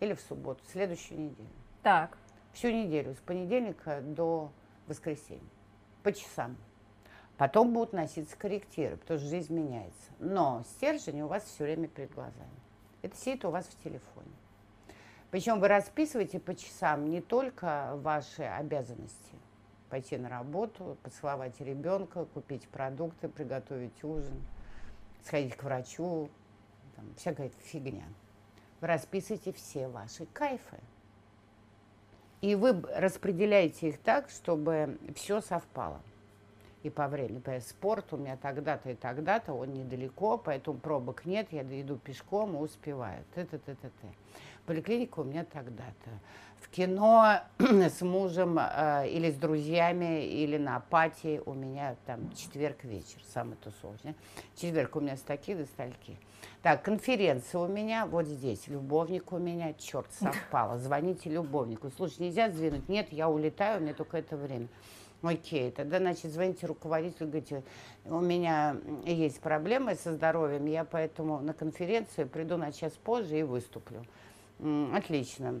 или в субботу, следующую неделю. Так. Всю неделю, с понедельника до воскресенья, по часам. Потом будут носиться корректиры, потому что жизнь меняется. Но стержень у вас все время перед глазами. Это сидит у вас в телефоне. Причем вы расписываете по часам не только ваши обязанности. Пойти на работу, поцеловать ребенка, купить продукты, приготовить ужин, сходить к врачу, там, всякая фигня. Вы расписываете все ваши кайфы. И вы распределяете их так, чтобы все совпало и по времени. Например, спорт у меня тогда-то и тогда-то, он недалеко, поэтому пробок нет, я иду пешком и успеваю. Т-т-т-т-т. Поликлиника у меня тогда-то. В кино с мужем э, или с друзьями, или на апатии у меня там четверг вечер, самый тусовочный. Четверг у меня с таких до стальки. Так, конференция у меня вот здесь, любовник у меня, черт, совпало. Звоните любовнику. Слушай, нельзя сдвинуть? Нет, я улетаю, мне только это время. Окей, тогда, значит, звоните руководителю, говорите, у меня есть проблемы со здоровьем, я поэтому на конференцию приду на час позже и выступлю. Отлично.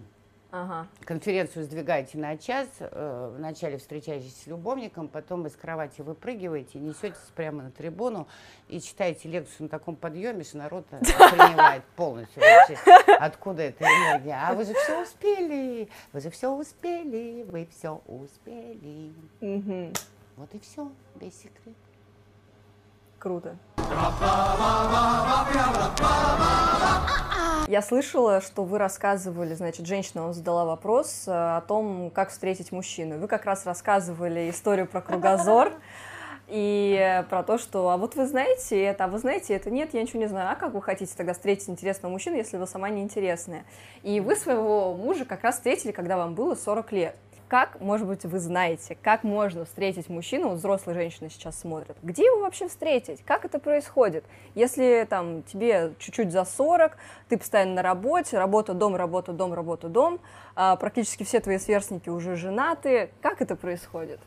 Ага. Конференцию сдвигаете на час, э, вначале встречаетесь с любовником, потом из кровати выпрыгиваете, несетесь прямо на трибуну и читаете лекцию на таком подъеме, что народ принимает полностью вообще, откуда эта энергия. А вы же все успели, вы же все успели, вы все успели. Угу. Вот и все, весь секрет. Круто. Я слышала, что вы рассказывали, значит, женщина вам задала вопрос э, о том, как встретить мужчину. Вы как раз рассказывали историю про кругозор и про то, что, а вот вы знаете это, а вы знаете это, нет, я ничего не знаю. А как вы хотите тогда встретить интересного мужчину, если вы сама неинтересная? И вы своего мужа как раз встретили, когда вам было 40 лет. Как, может быть, вы знаете, как можно встретить мужчину, вот взрослые женщины сейчас смотрят, где его вообще встретить, как это происходит? Если там тебе чуть-чуть за 40, ты постоянно на работе, работа, дом, работа, дом, работа, дом, а практически все твои сверстники уже женаты, как это происходит?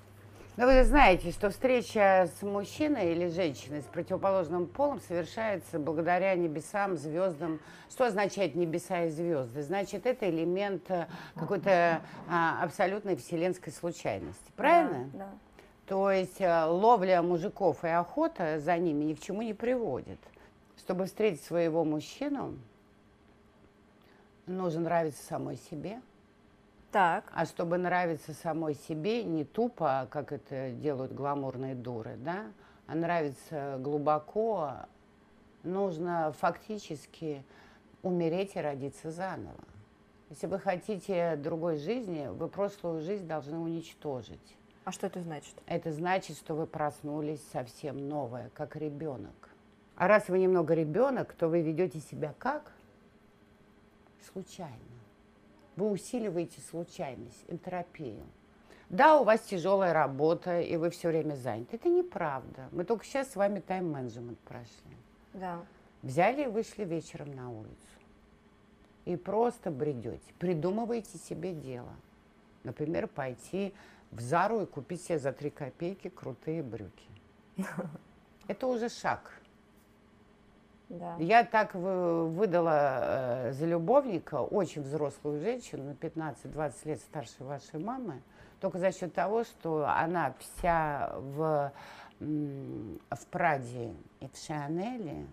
Но вы знаете, что встреча с мужчиной или женщиной с противоположным полом совершается благодаря небесам, звездам. Что означает небеса и звезды? Значит, это элемент э, какой-то а, абсолютной вселенской случайности. Правильно? Да, да. То есть а, ловля мужиков и охота за ними ни к чему не приводит. Чтобы встретить своего мужчину, нужно нравиться самой себе – так. А чтобы нравиться самой себе, не тупо, как это делают гламурные дуры, да, а нравиться глубоко нужно фактически умереть и родиться заново. Если вы хотите другой жизни, вы прошлую жизнь должны уничтожить. А что это значит? Это значит, что вы проснулись совсем новое, как ребенок. А раз вы немного ребенок, то вы ведете себя как? Случайно. Вы усиливаете случайность, энтропию. Да, у вас тяжелая работа, и вы все время заняты. Это неправда. Мы только сейчас с вами тайм-менеджмент прошли. Да. Взяли и вышли вечером на улицу. И просто бредете. Придумываете себе дело. Например, пойти в Зару и купить себе за три копейки крутые брюки. Это уже шаг. Да. Я так вы- выдала э, за любовника очень взрослую женщину, на 15-20 лет старше вашей мамы, только за счет того, что она вся в, в Праде и в Шанеле,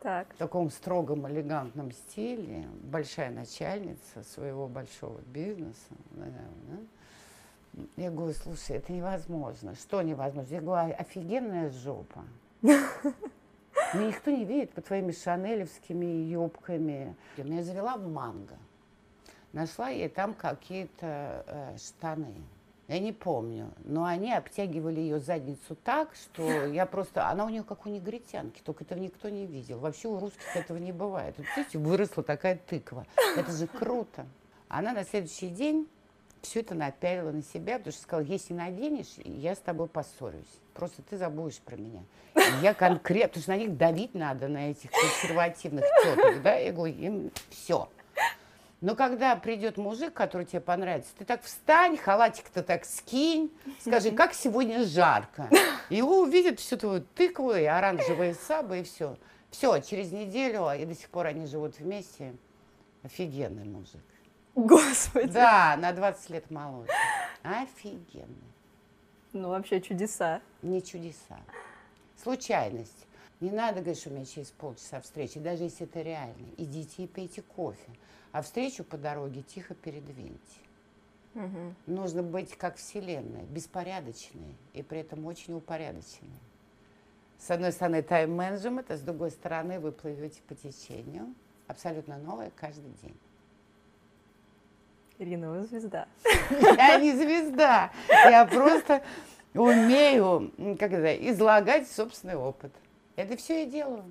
Так. в таком строгом, элегантном стиле, большая начальница своего большого бизнеса. Я говорю, слушай, это невозможно. Что невозможно? Я говорю, «А, офигенная жопа. Мне никто не верит по твоими шанелевскими юбками. Я завела в манго. Нашла ей там какие-то э, штаны. Я не помню. Но они обтягивали ее задницу так, что я просто... Она у нее как у негритянки, только этого никто не видел. Вообще у русских этого не бывает. Вот, видите, выросла такая тыква. Это же круто. Она на следующий день все это напялила на себя, потому что сказала, если наденешь, я с тобой поссорюсь. Просто ты забудешь про меня. И я конкретно, потому что на них давить надо, на этих консервативных теток, да, я говорю, им все. Но когда придет мужик, который тебе понравится, ты так встань, халатик-то так скинь, скажи, как сегодня жарко. И его увидят всю твою тыкву и оранжевые сабы, и все. Все, через неделю, и до сих пор они живут вместе. Офигенный мужик. Господи. Да, на 20 лет моложе. Офигенный. Ну, вообще чудеса. Не чудеса. Случайность. Не надо говорить, что у меня через полчаса встречи, даже если это реально. Идите и пейте кофе. А встречу по дороге тихо передвиньте. Нужно быть как Вселенная, беспорядочной и при этом очень упорядоченной. С одной стороны тайм-менеджмент, а с другой стороны вы плывете по течению. Абсолютно новое каждый день. Ирина, вы звезда. Я не звезда. Я просто умею, как это, излагать собственный опыт. Это все я делаю.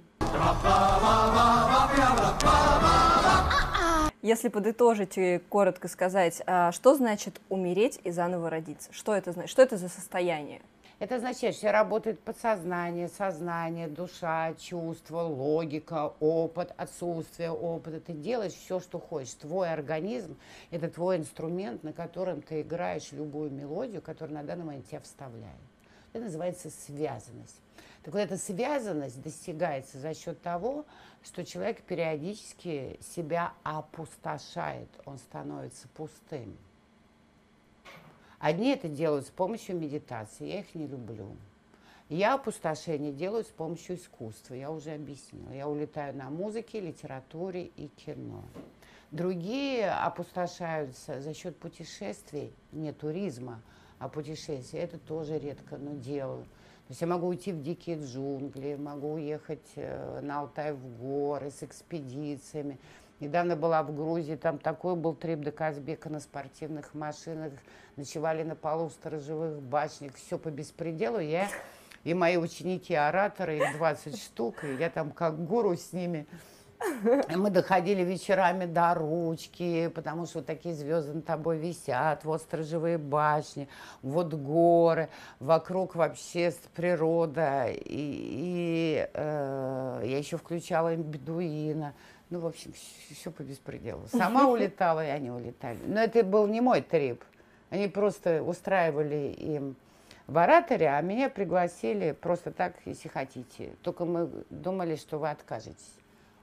Если подытожить и коротко сказать, а, что значит умереть и заново родиться? Что это значит? Что это за состояние? Это означает, что работает подсознание, сознание, душа, чувство, логика, опыт, отсутствие опыта. Ты делаешь все, что хочешь. Твой организм – это твой инструмент, на котором ты играешь любую мелодию, которая на данный момент тебя вставляет. Это называется связанность. Так вот, эта связанность достигается за счет того, что человек периодически себя опустошает, он становится пустым. Одни это делают с помощью медитации, я их не люблю. Я опустошение делаю с помощью искусства, я уже объяснила. Я улетаю на музыке, литературе и кино. Другие опустошаются за счет путешествий, не туризма, а путешествий. Это тоже редко, но делаю. То есть я могу уйти в дикие джунгли, могу уехать э, на Алтай в горы с экспедициями. Недавно была в Грузии, там такой был трип до Казбека на спортивных машинах, ночевали на полу в сторожевых башнях, все по беспределу. Я и мои ученики-ораторы, их 20 штук, и я там как гуру с ними. И мы доходили вечерами до ручки, потому что вот такие звезды над тобой висят, вот сторожевые башни, вот горы, вокруг вообще природа. И, и, э, я еще включала им бедуина. Ну, в общем, все по беспределу. Сама улетала, и они улетали. Но это был не мой трип. Они просто устраивали им в ораторе, а меня пригласили просто так, если хотите. Только мы думали, что вы откажетесь.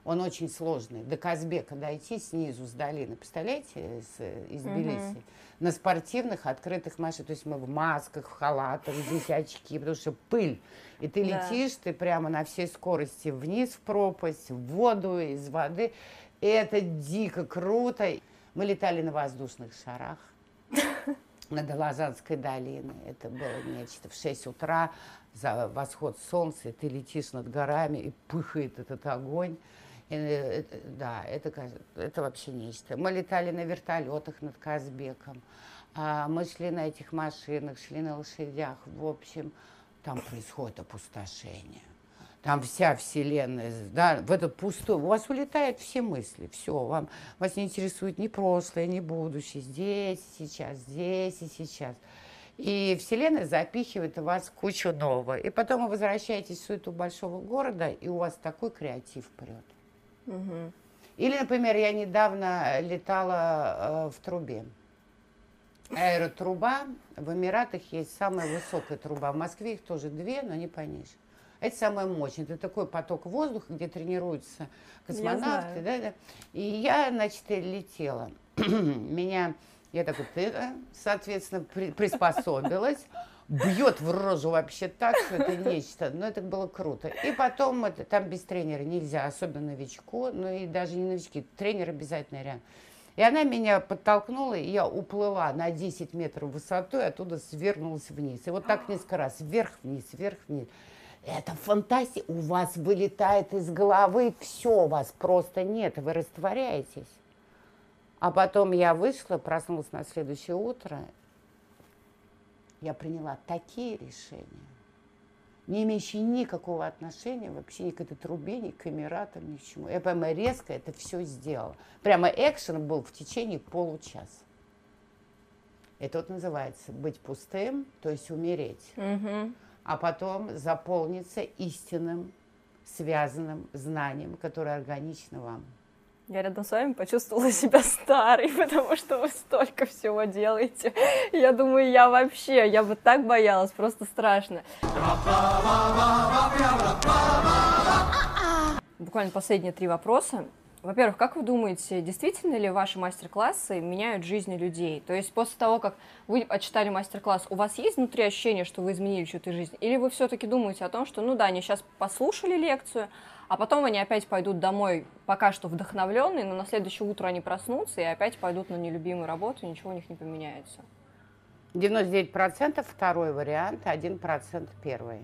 Он очень сложный. До Казбека дойти снизу, с долины, представляете, с- из Тбилиси, на спортивных открытых машинах. То есть мы в масках, в халатах, здесь очки, потому что пыль. И ты Да. летишь, ты прямо на всей скорости вниз в пропасть, в воду, из воды. И это дико круто. Мы летали на воздушных шарах. над Лазанской долиной. Это было нечто. В 6 утра за восход солнца, и ты летишь над горами, и пыхает этот огонь. Э, да, это, это вообще нечто. Мы летали на вертолетах над Казбеком. А мы шли на этих машинах, шли на лошадях. В общем, там происходит опустошение. Там вся вселенная, да, в этот пустой, у вас улетают все мысли, все, вам, вас не интересует ни прошлое, ни будущее, здесь сейчас, здесь и сейчас. И вселенная запихивает в вас кучу нового. И потом вы возвращаетесь в суету большого города, и у вас такой креатив прет. Угу. Или, например, я недавно летала э, в трубе. Аэротруба. В Эмиратах есть самая высокая труба. В Москве их тоже две, но не пониже. Это самое мощное. Это такой поток воздуха, где тренируются космонавты. Да, да. И я, значит, летела. Меня, я так вот, соответственно, при, приспособилась бьет в рожу вообще так, что это нечто. Но это было круто. И потом это, там без тренера нельзя, особенно новичку, ну и даже не новички, тренер обязательно рядом. И она меня подтолкнула, и я уплыла на 10 метров высоту, и оттуда свернулась вниз. И вот так несколько раз, вверх-вниз, вверх-вниз. Это фантастика. У вас вылетает из головы все, вас просто нет, вы растворяетесь. А потом я вышла, проснулась на следующее утро, я приняла такие решения, не имеющие никакого отношения вообще ни к этой трубе, ни к Эмиратам, ни к чему. Я прямо резко это все сделала. Прямо экшен был в течение получаса. Это вот называется быть пустым, то есть умереть. Угу. А потом заполниться истинным, связанным знанием, которое органично вам. Я рядом с вами почувствовала себя старой, потому что вы столько всего делаете. Я думаю, я вообще, я бы так боялась, просто страшно. Буквально последние три вопроса. Во-первых, как вы думаете, действительно ли ваши мастер-классы меняют жизни людей? То есть после того, как вы отчитали мастер-класс, у вас есть внутри ощущение, что вы изменили чью-то жизнь? Или вы все-таки думаете о том, что, ну да, они сейчас послушали лекцию, а потом они опять пойдут домой пока что вдохновленные, но на следующее утро они проснутся и опять пойдут на нелюбимую работу, ничего у них не поменяется. 99% второй вариант, 1% первый.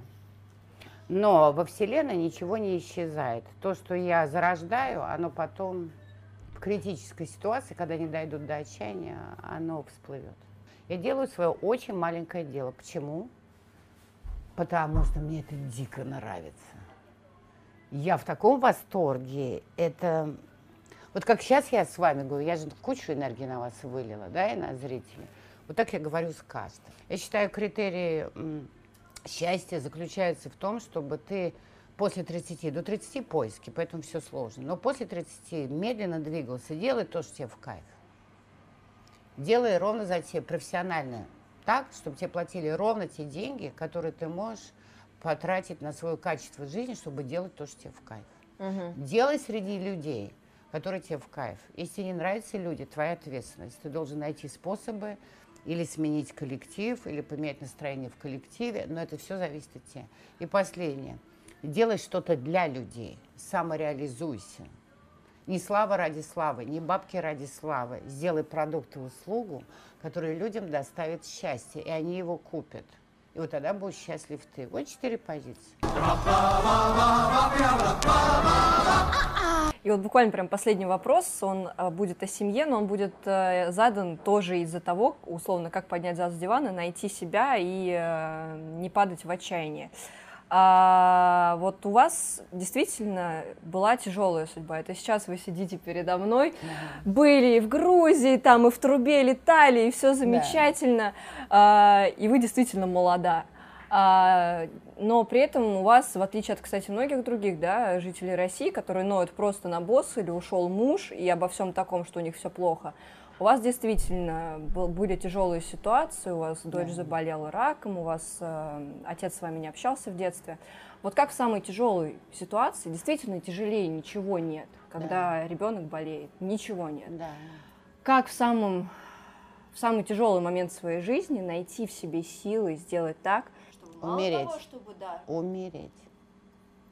Но во Вселенной ничего не исчезает. То, что я зарождаю, оно потом в критической ситуации, когда они дойдут до отчаяния, оно всплывет. Я делаю свое очень маленькое дело. Почему? Потому что мне это дико нравится. Я в таком восторге. Это вот как сейчас я с вами говорю, я же кучу энергии на вас вылила, да, и на зрителей. Вот так я говорю с каждым. Я считаю, критерии счастья заключаются в том, чтобы ты после 30, до 30 поиски, поэтому все сложно. Но после 30 медленно двигался, делай то, что тебе в кайф. Делай ровно за те профессионально так, чтобы тебе платили ровно те деньги, которые ты можешь потратить на свое качество жизни, чтобы делать то, что тебе в кайф. Угу. Делай среди людей, которые тебе в кайф. Если тебе не нравятся люди, твоя ответственность. Ты должен найти способы или сменить коллектив, или поменять настроение в коллективе, но это все зависит от тебя. И последнее. Делай что-то для людей, самореализуйся. Не слава ради славы, не бабки ради славы. Сделай продукт и услугу, которые людям доставят счастье, и они его купят. И вот тогда будешь счастлив ты. Вот четыре позиции. И вот буквально прям последний вопрос, он э, будет о семье, но он будет э, задан тоже из-за того, условно, как поднять зад с дивана, найти себя и э, не падать в отчаяние. А вот у вас действительно была тяжелая судьба. Это сейчас вы сидите передо мной, да. были и в Грузии, там и в трубе летали, и все замечательно, да. а, и вы действительно молода. А, но при этом у вас, в отличие от, кстати, многих других да, жителей России, которые ноют просто на босс или ушел муж и обо всем таком, что у них все плохо, у вас действительно были тяжелые ситуации, у вас дочь да. заболела раком, у вас э, отец с вами не общался в детстве. Вот как в самой тяжелой ситуации, действительно тяжелее ничего нет, когда да. ребенок болеет, ничего нет. Да. Как в самом в самый тяжелый момент своей жизни найти в себе силы сделать так, чтобы умереть. Того, чтобы, да. Умереть.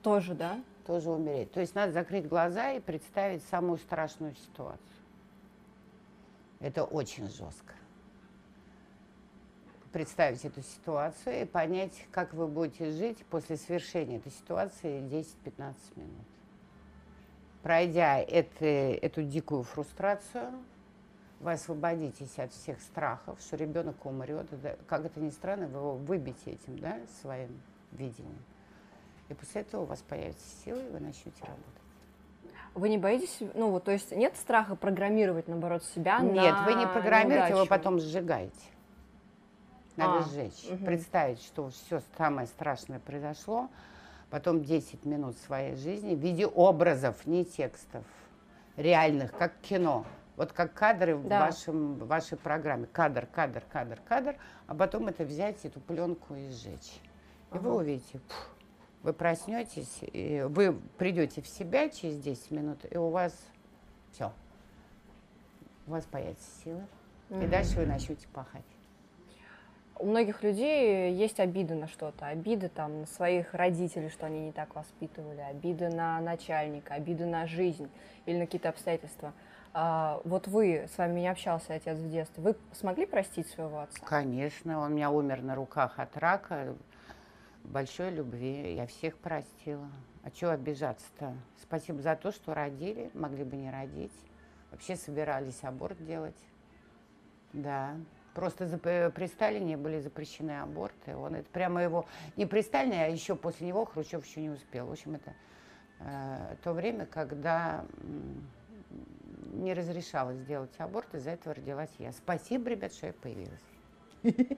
Тоже, да? Тоже умереть. То есть надо закрыть глаза и представить самую страшную ситуацию. Это очень жестко. представить эту ситуацию и понять, как вы будете жить после свершения этой ситуации 10-15 минут. Пройдя это, эту дикую фрустрацию, вы освободитесь от всех страхов, что ребенок умрет. Как это ни странно, вы его выбьете этим, да, своим видением. И после этого у вас появится сила, и вы начнете работать. Вы не боитесь, ну вот, то есть нет страха программировать, наоборот, себя Нет, на вы не программируете, неудачу? вы потом сжигаете. Надо А, сжечь. мгм. Представить, что все самое страшное произошло, потом 10 минут своей жизни в виде образов, не текстов, реальных, как кино. Вот как кадры в Да. вашем, в вашей программе. Кадр, кадр, кадр, кадр, а потом это взять, эту пленку и сжечь. И вы Ага. увидите, пф, вы проснетесь, и вы придете в себя через 10 минут, и у вас все. У вас появится сила, и Мгм. дальше вы начнете пахать. У многих людей есть обиды на что-то, обиды там на своих родителей, что они не так воспитывали, обиды на начальника, обиды на жизнь или на какие-то обстоятельства. А, вот вы, с вами не общался отец в детстве, вы смогли простить своего отца? Конечно, он у меня умер на руках от рака. Большой любви. Я всех простила. А чего обижаться-то? Спасибо за то, что родили, могли бы не родить. Вообще собирались аборт делать. Да. Просто при Сталине были запрещены аборты. Он это прямо его не при Сталине, а еще после него Хрущев еще не успел. В общем, это э, то время, когда не разрешалось делать аборт, из-за этого родилась я. Спасибо, ребят, что я появилась.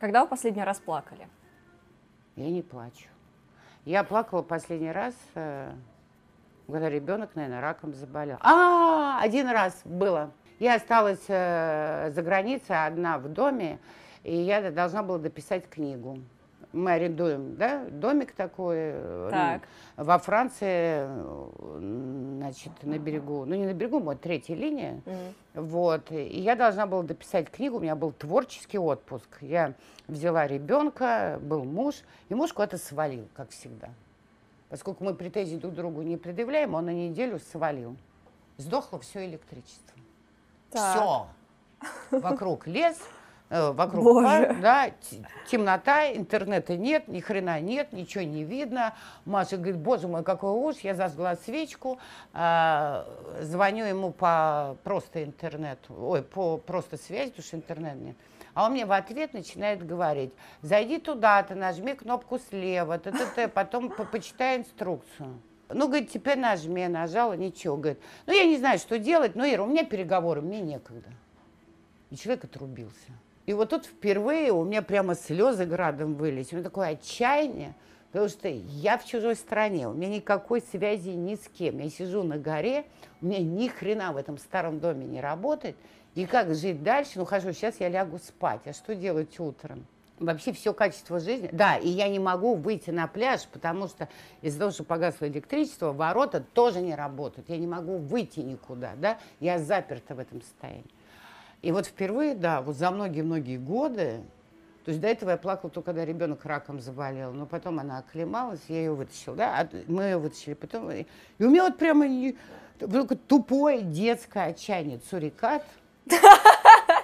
Когда вы последний раз плакали? Я не плачу. Я плакала последний раз, э, когда ребенок, наверное, раком заболел. А, один раз было. Я осталась э, за границей одна в доме, и я должна была дописать книгу. Мы арендуем, да, домик такой э, Так. во Франции, э, значит, на берегу, ну не на берегу, вот третья линия, Мгм. вот. И я должна была дописать книгу, у меня был творческий отпуск. Я взяла ребенка, был муж, и муж куда-то свалил, как всегда. Поскольку мы претензий друг к другу не предъявляем, он на неделю свалил. Сдохло все электричество. Так. Все. Вокруг лес, вокруг Боже. пар, да, темнота, интернета нет, ни хрена нет, ничего не видно. Маша говорит, боже мой, какой ужас, я зажгла свечку, а, звоню ему по просто интернету, ой, по просто связи, потому что интернета нет. А он мне в ответ начинает говорить, зайди туда-то, нажми кнопку слева, т -т -т, потом по- почитай инструкцию. Ну, говорит, теперь нажми, нажала, ничего. Говорит, ну, я не знаю, что делать, но, Ира, у меня переговоры, мне некогда. И человек отрубился. И вот тут впервые у меня прямо слезы градом вылез. У меня такое отчаяние, потому что я в чужой стране, у меня никакой связи ни с кем. Я сижу на горе, у меня ни хрена в этом старом доме не работает. И как жить дальше? Ну, хорошо, сейчас я лягу спать. А что делать утром? Вообще все качество жизни. Да, и я не могу выйти на пляж, потому что из-за того, что погасло электричество, ворота тоже не работают. Я не могу выйти никуда, да? Я заперта в этом состоянии. И вот впервые, да, вот за многие-многие годы, то есть до этого я плакала только, когда ребенок раком заболел, но потом она оклемалась, я ее вытащила, да, мы ее вытащили, потом, и у меня вот прямо только тупое детское отчаяние, цурикат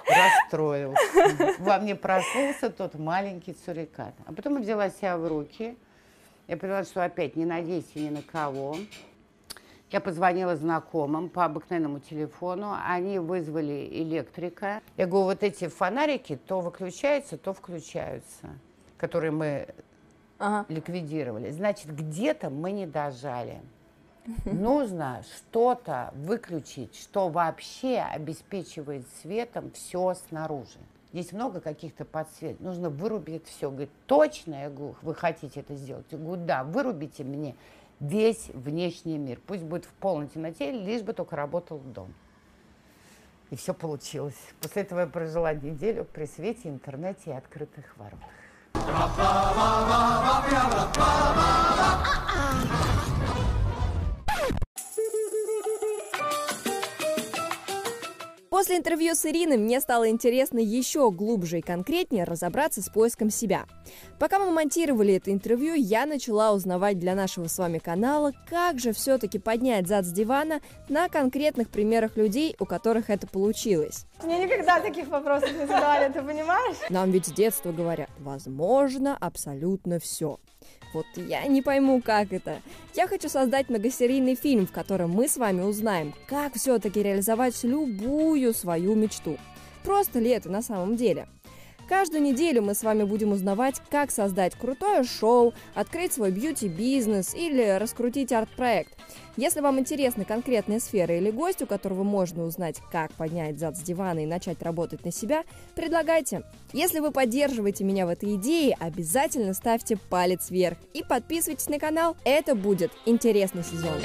расстроился. Во мне проснулся тот маленький цурикат. А потом я взяла себя в руки, я поняла, что опять не надейся ни на кого. Я позвонила знакомым по обыкновенному телефону, они вызвали электрика. Я говорю, вот эти фонарики то выключаются, то включаются, которые мы Ага. ликвидировали. Значит, где-то мы не дожали. Нужно что-то выключить, что вообще обеспечивает светом все снаружи. Здесь много каких-то подсвет. Нужно вырубить все. Говорит, точно? Я говорю, вы хотите это сделать? Я говорю, да, вырубите мне весь внешний мир. Пусть будет в полной темноте, лишь бы только работал дом. И все получилось. После этого я прожила неделю при свете, интернете и открытых воротах. После интервью с Ириной мне стало интересно еще глубже и конкретнее разобраться с поиском себя. Пока мы монтировали это интервью, я начала узнавать для нашего с вами канала, как же все-таки поднять зад с дивана на конкретных примерах людей, у которых это получилось. Мне никогда таких вопросов не задавали, ты понимаешь? Нам ведь с детства говорят, возможно абсолютно все. Вот я не пойму, как это. Я хочу создать многосерийный фильм, в котором мы с вами узнаем, как все-таки реализовать любую свою мечту. Просто ли это на самом деле? Каждую неделю мы с вами будем узнавать, как создать крутое шоу, открыть свой бьюти-бизнес или раскрутить арт-проект. Если вам интересны конкретные сферы или гость, у которого можно узнать, как поднять зад с дивана и начать работать на себя, предлагайте. Если вы поддерживаете меня в этой идее, обязательно ставьте палец вверх и подписывайтесь на канал. Это будет интересный сезон.